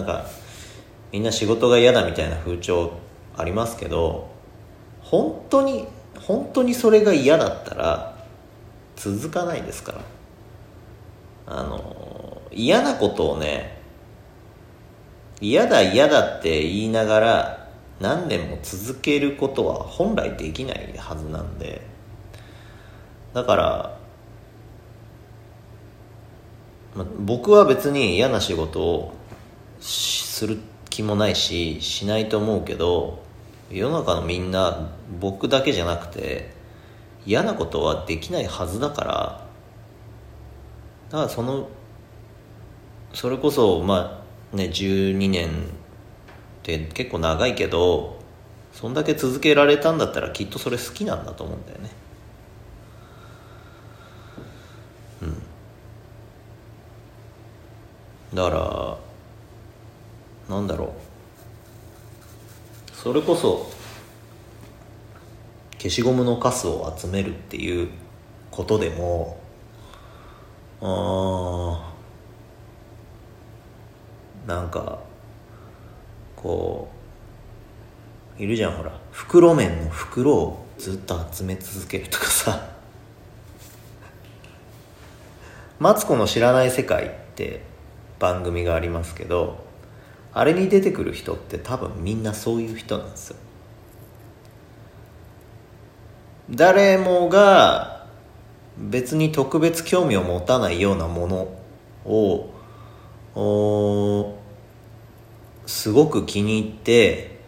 なんかみんな仕事が嫌だみたいな風潮ありますけど本当に本当にそれが嫌だったら続かないですから。あの嫌なことをね嫌だ嫌だって言いながら何年も続けることは本来できないはずなんで。だから、僕は別に嫌な仕事をする気もないししないと思うけど世の中のみんな僕だけじゃなくて嫌なことはできないはずだからだからそのそれこそまあね12年って結構長いけどそんだけ続けられたんだったらきっとそれ好きなんだと思うんだよね。うん。だからなんだろう。それこそ消しゴムのカスを集めるっていうことでもあなんかこういるじゃんほら。袋麺の袋をずっと集め続けるとかさ「マツコの知らない世界」って番組がありますけどあれに出てくる人って多分みんなそういう人なんですよ。誰もが別に特別興味を持たないようなものをすごく気に入って、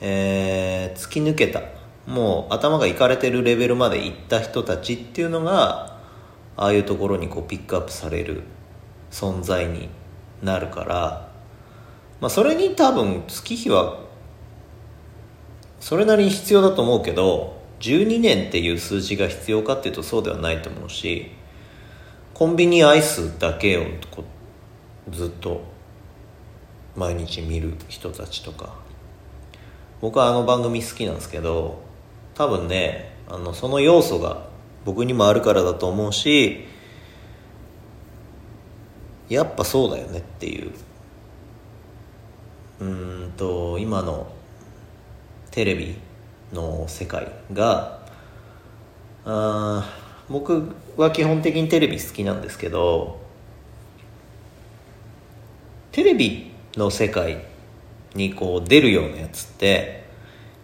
えー突き抜けたもう頭がいかれてるレベルまで行った人たちっていうのがああいうところにこうピックアップされる存在になるから、まあ、それに多分月日はそれなりに必要だと思うけど12年っていう数字が必要かっていうとそうではないと思うしコンビニアイスだけをずっと毎日見る人たちとか。僕はあの番組好きなんですけど多分ねあのその要素が僕にもあるからだと思うしやっぱそうだよねっていう。うんと今のテレビの世界があ僕は基本的にテレビ好きなんですけどテレビの世界にこう出るようなやつって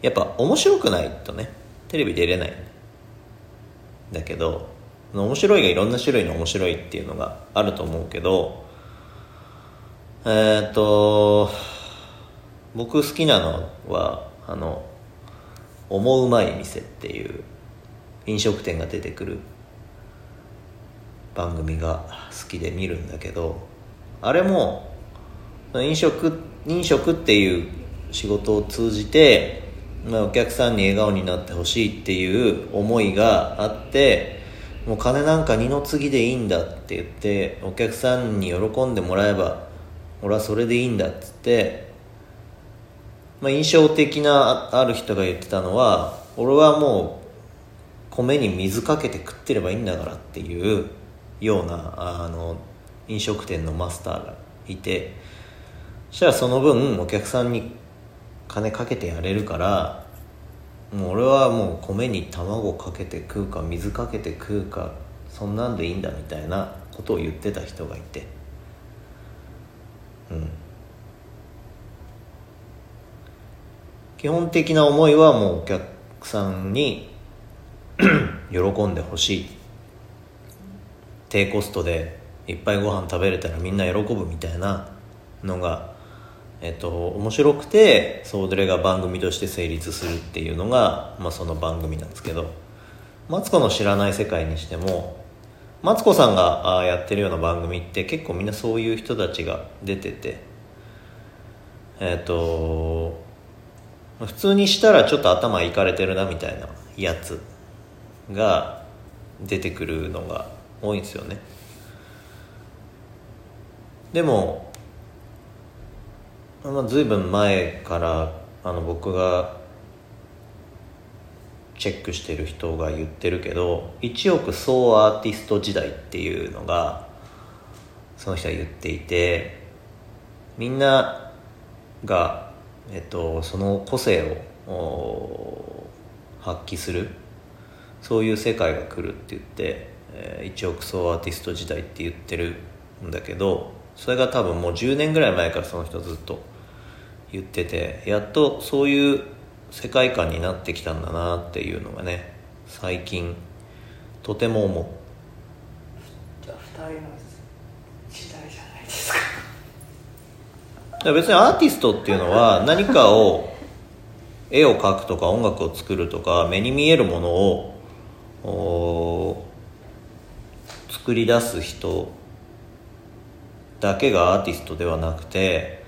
やっぱ面白くないとねテレビ出れないだけど面白いがいろんな種類の面白いっていうのがあると思うけどえっ、と僕好きなのはあの「思うまい店」っていう飲食店が出てくる番組が好きで見るんだけどあれも飲食飲食っていう仕事を通じて、まあ、お客さんに笑顔になってほしいっていう思いがあってもう金なんか二の次でいいんだって言ってお客さんに喜んでもらえば俺はそれでいいんだっつって、まあ、印象的なある人が言ってたのは俺はもう米に水かけて食ってればいいんだからっていうようなあの飲食店のマスターがいてそしたらその分お客さんに金かけてやれるからもう俺はもう米に卵かけて食うか水かけて食うかそんなんでいいんだみたいなことを言ってた人がいて。うん。基本的な思いはもうお客さんに 喜んでほしい。低コストでいっぱいご飯食べれたらみんな喜ぶみたいなのがえっと、面白くてそれが番組として成立するっていうのが、まあ、その番組なんですけど。マツコの知らない世界にしてもマツコさんがやってるような番組って結構みんなそういう人たちが出ててえっと普通にしたらちょっと頭いかれてるなみたいなやつが出てくるのが多いんですよね。でもまあ、ずいぶん前からあの僕がチェックしてる人が言ってるけど1億総アーティスト時代っていうのがその人は言っていてみんなが、えっと、その個性を発揮する。そういう世界が来るって言ってえー、1億総アーティスト時代って言ってるんだけどそれが多分もう10年ぐらい前からその人ずっと言っててやっとそういう世界観になってきたんだなっていうのがね最近とても思う。じゃあ2人の時代じゃないですか別にアーティストっていうのは何かを絵を描くとか音楽を作るとか目に見えるものを作り出す人だけがアーティストではなくて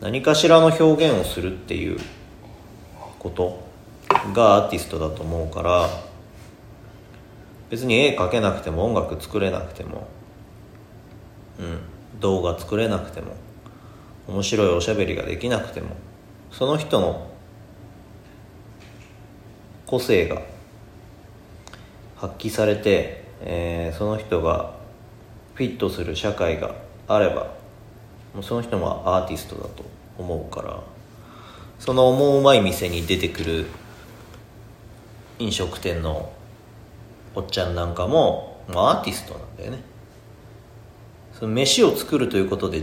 何かしらの表現をするっていうことがアーティストだと思うから別に絵描けなくても音楽作れなくてもうん動画作れなくても面白いおしゃべりができなくてもその人の個性が発揮されてえー、その人がフィットする社会があればもうその人もアーティストだと思うからその思うまい店に出てくる飲食店のおっちゃんなんかも、ま、アーティストなんだよね。その飯を作るということで